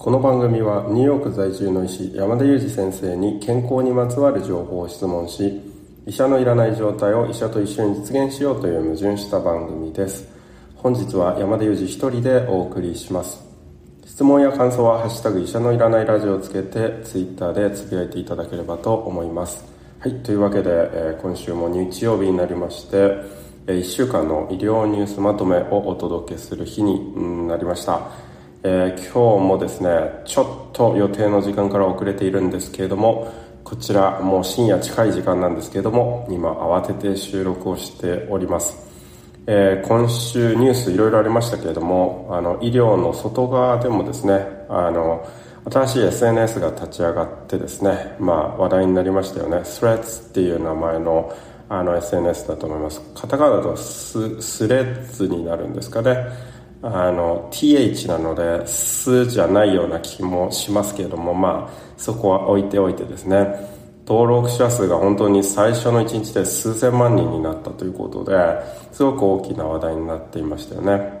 この番組はニューヨーク在住の医師山田裕二先生に健康にまつわる情報を質問し医者のいらない状態を医者と一緒に実現しようという矛盾した番組です。本日は山田裕二一人でお送りします。質問や感想は「ハッシュタグ医者のいらないラジオ」をつけてツイッターでつぶやいていただければと思います。はいというわけで、えー、今週も日曜日になりまして1週間の医療ニュースまとめをお届けする日になりました、えー、今日もですねちょっと予定の時間から遅れているんですけれどもこちらもう深夜近い時間なんですけれども今慌てて収録をしております。えー、今週ニュースいろいろありましたけれどもあの医療の外側でもですねあの新しい SNS が立ち上がってですね、まあ、話題になりましたよね。Threads っていう名前のあの SNS だと思います。カタカナだとススレッズになるんですかね。あの TH なので「ス」じゃないような気もしますけれどもまあそこは置いておいてですね。登録者数が本当に最初の1日で数千万人になったということですごく大きな話題になっていましたよね。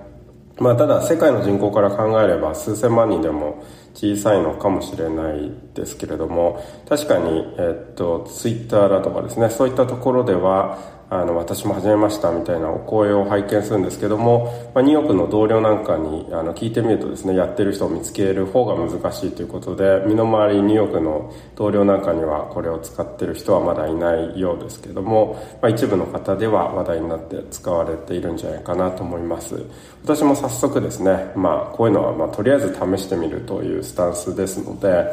まあただ世界の人口から考えれば数千万人でも小さいのかもしれないですけれども確かに、えっと、ツイッターだとかですねそういったところではあの私も始めましたみたいなお声を拝見するんですけども、まあ、ニューヨークの同僚なんかにあの聞いてみるとですねやってる人を見つける方が難しいということで身の回りニューヨークの同僚なんかにはこれを使ってる人はまだいないようですけども、まあ、一部の方では話題になって使われているんじゃないかなと思います。私も早速ですね、まあ、こういうのはまとりあえず試してみるというスタンスですので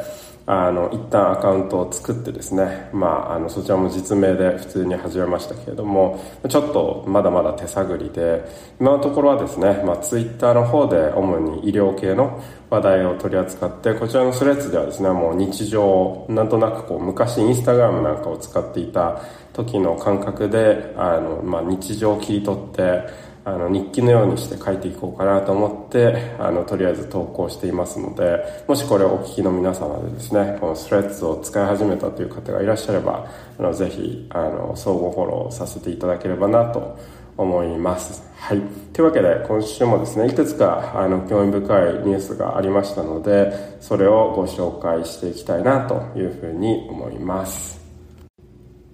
あの一旦アカウントを作ってですね、まあ、あのそちらも実名で普通に始めましたけれどもちょっとまだまだ手探りで今のところはですね、まあ、ツイッターの方で主に医療系の話題を取り扱ってこちらのスレッズではですねもう日常なんとなくこう昔インスタグラムなんかを使っていた時の感覚であの、まあ、日常を切り取ってあの日記のようにして書いていこうかなと思ってあのとりあえず投稿していますのでもしこれをお聞きの皆様でですねこのスレッズを使い始めたという方がいらっしゃればあのぜひあの相互フォローさせていただければなと思います。はい。というわけで、今週もですね、いくつか、あの、興味深いニュースがありましたので、それをご紹介していきたいなというふうに思います。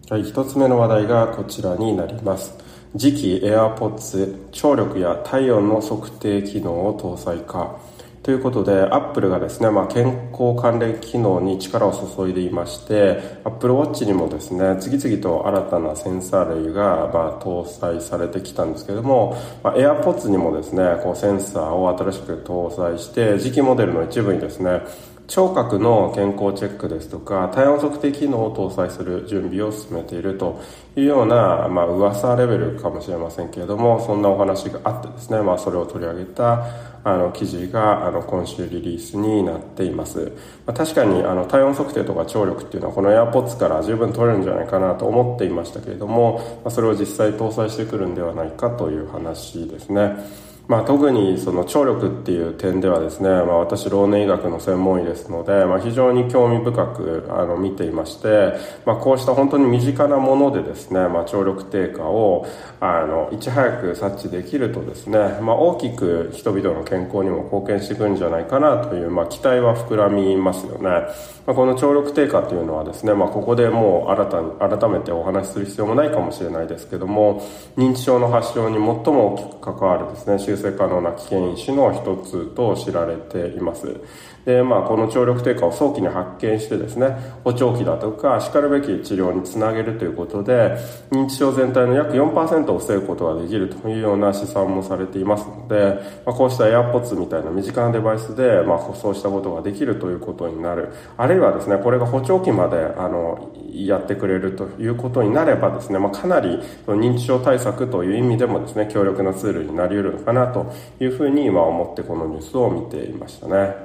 はい、一つ目の話題がこちらになります。次期 AirPods 聴力や体温の測定機能を搭載かということで、アップルがですね、まあ、健康関連機能に力を注いでいまして、Apple Watch にもですね、次々と新たなセンサー類が、まあ、搭載されてきたんですけども、まあ、AirPods にもですね、こうセンサーを新しく搭載して、次期モデルの一部にですね、聴覚の健康チェックですとか体温測定機能を搭載する準備を進めているというような、まあ噂レベルかもしれませんけれどもそんなお話があってですね、まあ、それを取り上げたあの記事があの今週リリースになっています、まあ、確かにあの体温測定とか聴力っていうのはこの AirPods から十分取れるんじゃないかなと思っていましたけれども、まあ、それを実際搭載してくるんではないかという話ですね。まあ、特にその聴力っていう点ではですね、まあ、私老年医学の専門医ですので、まあ、非常に興味深くあの見ていまして、まあ、こうした本当に身近なものでですね、まあ、聴力低下をあのいち早く察知できるとですね、まあ、大きく人々の健康にも貢献していくんじゃないかなという、まあ、期待は膨らみますよね、まあ、この聴力低下というのはですね、まあ、ここでもう新たに改めてお話しする必要もないかもしれないですけども認知症の発症に最も大きく関わるですね修正可能な危険因子の一つと知られています。で、まあ、この聴力低下を早期に発見してですね、補聴器だとか、叱るべき治療につなげるということで、認知症全体の約4%を防ぐことができるというような試算もされていますので、まあ、こうした AirPods みたいな身近なデバイスで、まあ、そうしたことができるということになる。あるいはですね、これが補聴器まで、あの、やってくれるということになればですね、まあ、かなり認知症対策という意味でもですね、強力なツールになり得るのかなというふうに今思ってこのニュースを見ていましたね。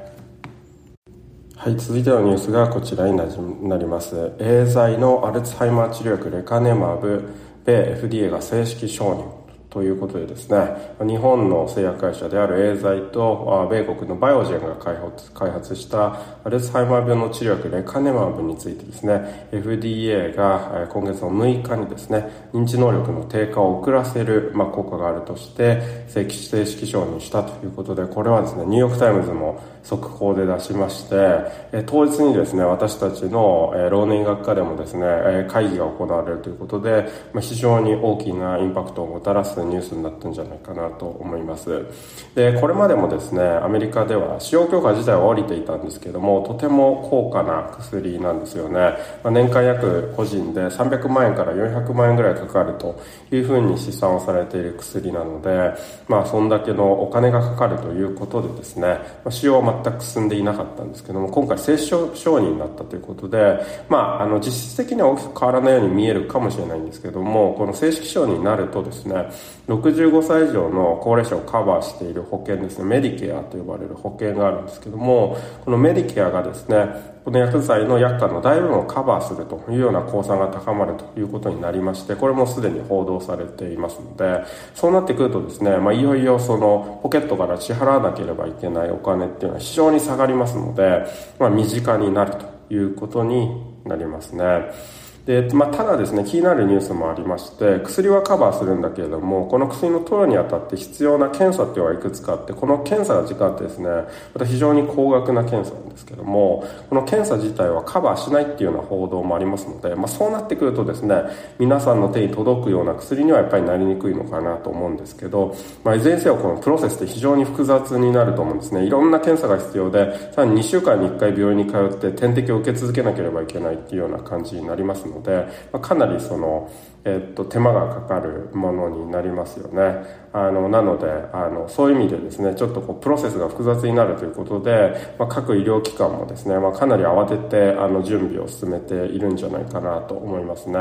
はい、続いてのニュースがこちらになります。エーザイのアルツハイマー治療薬レカネマブ、米 FDA が正式承認ということでですね、日本の製薬会社であるエーザイと米国のバイオジェンが開発したアルツハイマー病の治療薬レカネマブについてですね、FDA が今月の6日にですね、認知能力の低下を遅らせる、まあ、効果があるとして正式承認したということで、これはですね、ニューヨークタイムズも速報で出しまして、当日にですね、私たちの、老年医学科でもですね、会議が行われるということで、まあ、非常に大きなインパクトをもたらすニュースになったんじゃないかなと思います。で、これまでもですね、アメリカでは使用許可自体は降りていたんですけども、とても高価な薬なんですよね。まあ、年間約個人で300万円から400万円ぐらいかかるというふうに試算をされている薬なので、まあ、そんだけのお金がかかるということでですね、まあ、使用は全く進んでいなかったんですけども、今回正式承認になったということで、まあ、あの、実質的には大きく変わらないように見えるかもしれないんですけども、この正式承認になるとですね、65歳以上の高齢者をカバーしている保険ですね、メディケアと呼ばれる保険があるんですけども、このメディケアがですね、この薬剤の薬価の大部分をカバーするというような公算が高まるということになりまして、これもすでに報道されていますので、そうなってくるとですね、まあ、いよいよそのポケットから支払わなければいけないお金っていうのは非常に下がりますので、まあ、身近になるということになりますね。で、まあ、ただですね、気になるニュースもありまして、薬はカバーするんだけれども、この薬の投与にあたって必要な検査っていうのはいくつかあって、この検査が時間ってですね、また非常に高額な検査なんですけども、この検査自体はカバーしないっていうような報道もありますので、まあ、そうなってくるとですね、皆さんの手に届くような薬にはやっぱりなりにくいのかなと思うんですけど、まあ、いずれにせよこのプロセスって非常に複雑になると思うんですね。いろんな検査が必要で、さらに2週間に1回病院に通って点滴を受け続けなければいけないっていうような感じになりますので、のでまあ、かなりその、えっと、手間がかかるものになりますよね。あの、なので、あの、そういう意味でですね、ちょっとこう、プロセスが複雑になるということで、まあ、各医療機関もですね、まあ、かなり慌てて、あの、準備を進めているんじゃないかなと思いますね。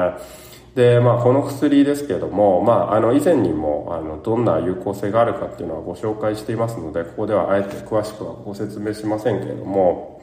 で、まあ、この薬ですけれども、まあ、あの、以前にも、あの、どんな有効性があるかっていうのはご紹介していますので、ここではあえて詳しくはご説明しませんけれども、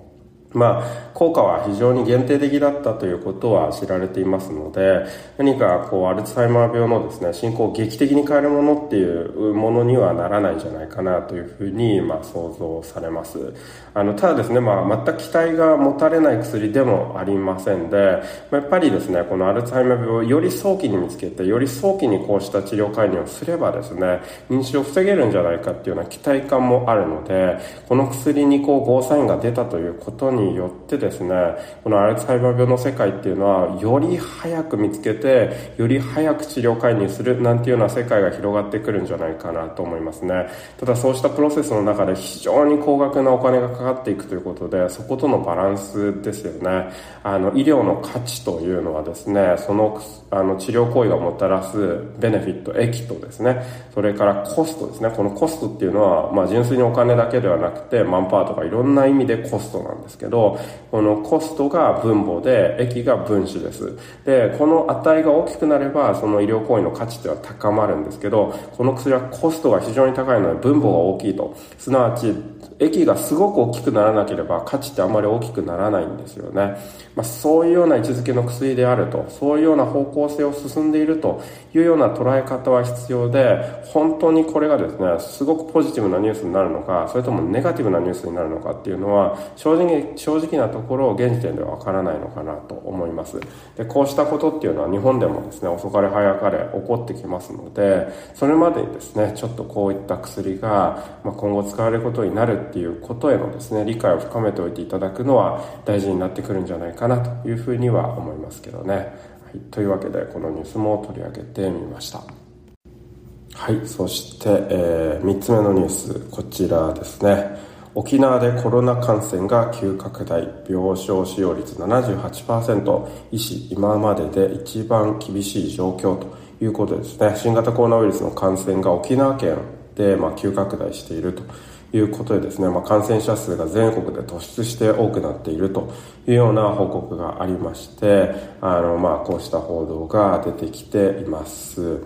まあ、効果は非常に限定的だったということは知られていますので、何かこう、アルツハイマー病のですね、進行を劇的に変えるものっていうものにはならないんじゃないかなというふうに、まあ、想像されます。あの、ただですね、まあ、全く期待が持たれない薬でもありませんで、やっぱりですね、このアルツハイマー病をより早期に見つけて、より早期にこうした治療介入をすればですね、認知症を防げるんじゃないかっていうような期待感もあるので、この薬にこう、ゴーサインが出たということにによってですね、このアルツハイマー病の世界っていうのは、より早く見つけて、より早く治療介入するなんていうような世界が広がってくるんじゃないかなと思いますね。ただそうしたプロセスの中で非常に高額なお金がかかっていくということで、そことのバランスですよね。あの、医療の価値というのはですね、その、あの、治療行為がもたらすベネフィット、益とですね、それからコストですね。このコストっていうのは、まあ、純粋にお金だけではなくて、マンパワーとかいろんな意味でコストなんですけど、ど、このコストが分母で、液が分子です。で、この値が大きくなれば、その医療行為の価値っていうのは高まるんですけど、この薬はコストが非常に高いので分母が大きいと。すなわち、液がすごく大きくならなければ価値ってあんまり大きくならないんですよね。まあ、そういうような位置づけの薬であると、そういうような方向性を進んでいるというような捉え方は必要で、本当にこれがですね、すごくポジティブなニュースになるのか、それともネガティブなニュースになるのかっていうのは、正直、正直なところを現時点ではわからないのかなと思います。で、こうしたことっていうのは日本でもですね、遅かれ早かれ起こってきますので、それまでにですね、ちょっとこういった薬が、ま、今後使われることになるっていうことへのですね、理解を深めておいていただくのは大事になってくるんじゃないかなというふうには思いますけどね。はい、というわけで、このニュースも取り上げてみました。はい、そして、えー、3つ目のニュース、こちらですね。沖縄でコロナ感染が急拡大、病床使用率78%、医師今までで一番厳しい状況ということですね。新型コロナウイルスの感染が沖縄県で、まあ、急拡大しているということでですね、まあ、感染者数が全国で突出して多くなっているというような報告がありまして、あの、まあ、こうした報道が出てきています。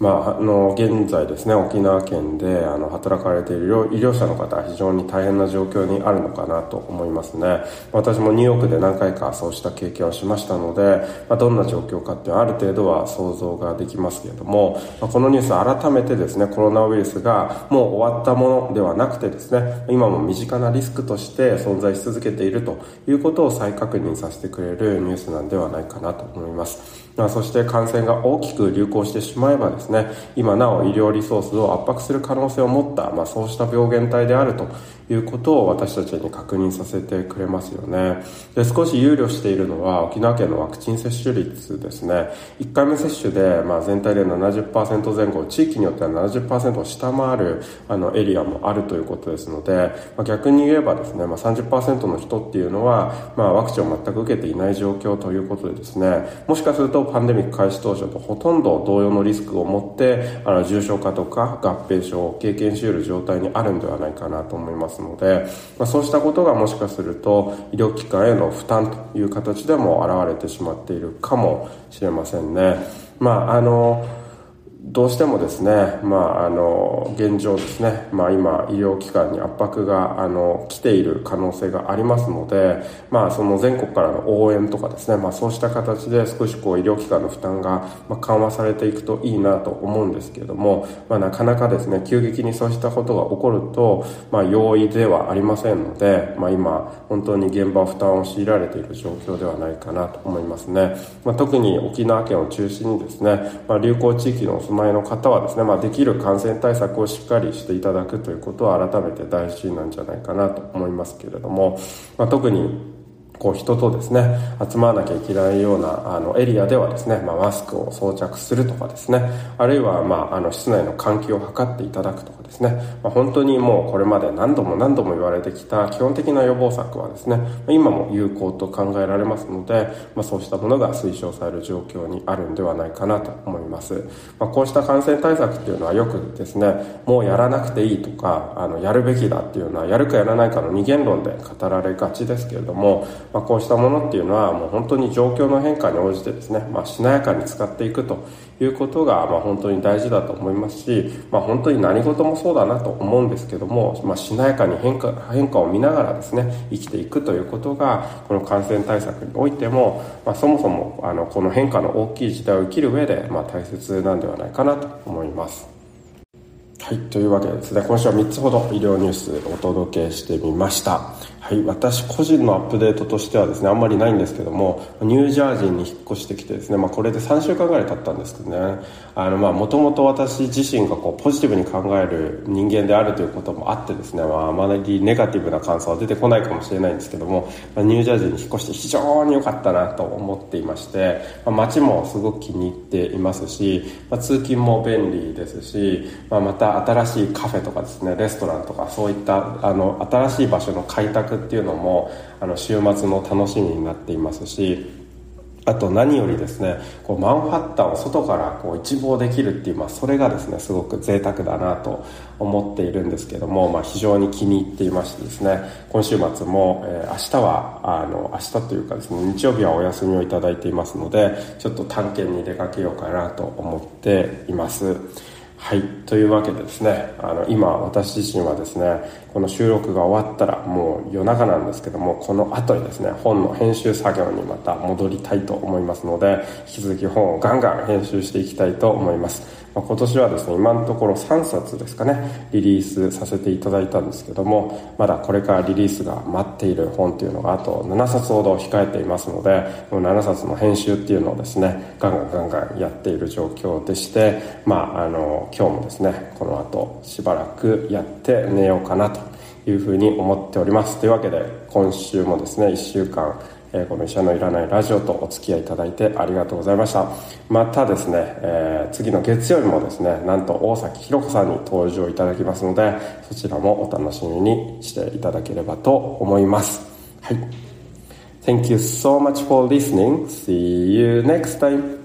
まあ、あの、現在ですね、沖縄県で、あの、働かれている医療者の方は非常に大変な状況にあるのかなと思いますね。私もニューヨークで何回かそうした経験をしましたので、まあ、どんな状況かっていうのはある程度は想像ができますけれども、まあ、このニュース改めてですね、コロナウイルスがもう終わったものではなくてですね、今も身近なリスクとして存在し続けているということを再確認させてくれるニュースなんではないかなと思います。まあ、そして感染が大きく流行してしまえばですね、今なお医療リソースを圧迫する可能性を持った、まあ、そうした病原体であるということを私たちに確認させてくれますよね。で少し憂慮しているのは沖縄県のワクチン接種率ですね。1回目接種で、まあ、全体で70%前後地域によっては70%を下回るあのエリアもあるということですので、まあ、逆に言えばですね、まあ、30%の人っていうのは、まあ、ワクチンを全く受けていない状況ということでですねもしかするとパンデミック開始当初とほとんど同様のリスクを持ってあの重症化とか合併症を経験し得る状態にあるんではないかなと思います。ので、まあ、そうしたことがもしかすると医療機関への負担という形でも現れてしまっているかもしれませんね。まああのどうしてもですね、まあ、あの、現状ですね、まあ今、医療機関に圧迫が、あの、来ている可能性がありますので、まあその全国からの応援とかですね、まあそうした形で少しこう医療機関の負担が、ま、緩和されていくといいなと思うんですけれども、まあなかなかですね、急激にそうしたことが起こると、まあ容易ではありませんので、まあ今、本当に現場負担を強いられている状況ではないかなと思いますね。まあ特に沖縄県を中心にですね、まあ流行地域の住まいの方はですね、まあ、できる感染対策をしっかりしていただくということは改めて大事なんじゃないかなと思いますけれども、まあ、特にこう人とですね、集まらなきゃいけないようなあのエリアではですね、まあ、マスクを装着するとかですね、あるいは、まあ、あの室内の換気を図っていただくとかですね、まあ、本当にもうこれまで何度も何度も言われてきた基本的な予防策はですね、今も有効と考えられますので、まあ、そうしたものが推奨される状況にあるんではないかなと思います。まあ、こうした感染対策っていうのはよくですね、もうやらなくていいとか、あの、やるべきだっていうのは、やるかやらないかの二元論で語られがちですけれども、まあ、こうしたものっていうのはもう本当に状況の変化に応じてですね、まあ、しなやかに使っていくということが、まあ、本当に大事だと思いますし、まあ、本当に何事もそうだなと思うんですけども、まあ、しなやかに変化変化を見ながらですね生きていくということがこの感染対策においても、まあ、そもそもあのこの変化の大きい時代を生きる上で、まあ、大切なんではないかなと思います。はい。というわけでですね、今週は3つほど医療ニュースお届けしてみました。はい、私個人のアップデートとしてはですねあんまりないんですけどもニュージャージーに引っ越してきてですね、まあ、これで3週間ぐらい経ったんですけどね。もともと私自身がこうポジティブに考える人間であるということもあってですね、まあ、あまりネガティブな感想は出てこないかもしれないんですけども、まあ、ニュージャージーに引っ越して非常に良かったなと思っていまして、まあ、街もすごく気に入っていますし、まあ、通勤も便利ですし、まあ、また新しいカフェとかですねレストランとかそういったあの新しい場所の開拓っていうのもあの週末の楽しみになっていますしあと何よりですねこうマンハッタンを外からこう一望できるっていう、まあ、それがですねすごく贅沢だなと思っているんですけども、まあ、非常に気に入っていましてですね今週末も、えー、明日はあの明日というかですね日曜日はお休みをいただいていますのでちょっと探検に出かけようかなと思っています。はい。というわけでですね、あの、今私自身はですね、この収録が終わったらもう夜中なんですけども、この後にですね、本の編集作業にまた戻りたいと思いますので、引き続き本をガンガン編集していきたいと思います。まあ、今年はですね今のところ3冊ですかねリリースさせていただいたんですけどもまだこれからリリースが待っている本っていうのがあと7冊ほど控えていますのでこの7冊の編集っていうのをですねガンガンガンガンやっている状況でしてまああの今日もですねこの後しばらくやって寝ようかなというふうに思っております。というわけで今週もですね1週間えこの医者のいらないラジオとお付き合いいただいてありがとうございましたまたですね、えー、次の月曜日もですねなんと大崎ひろ子さんに登場いただきますのでそちらもお楽しみにしていただければと思いますはい Thank you so much for listening. See you next time.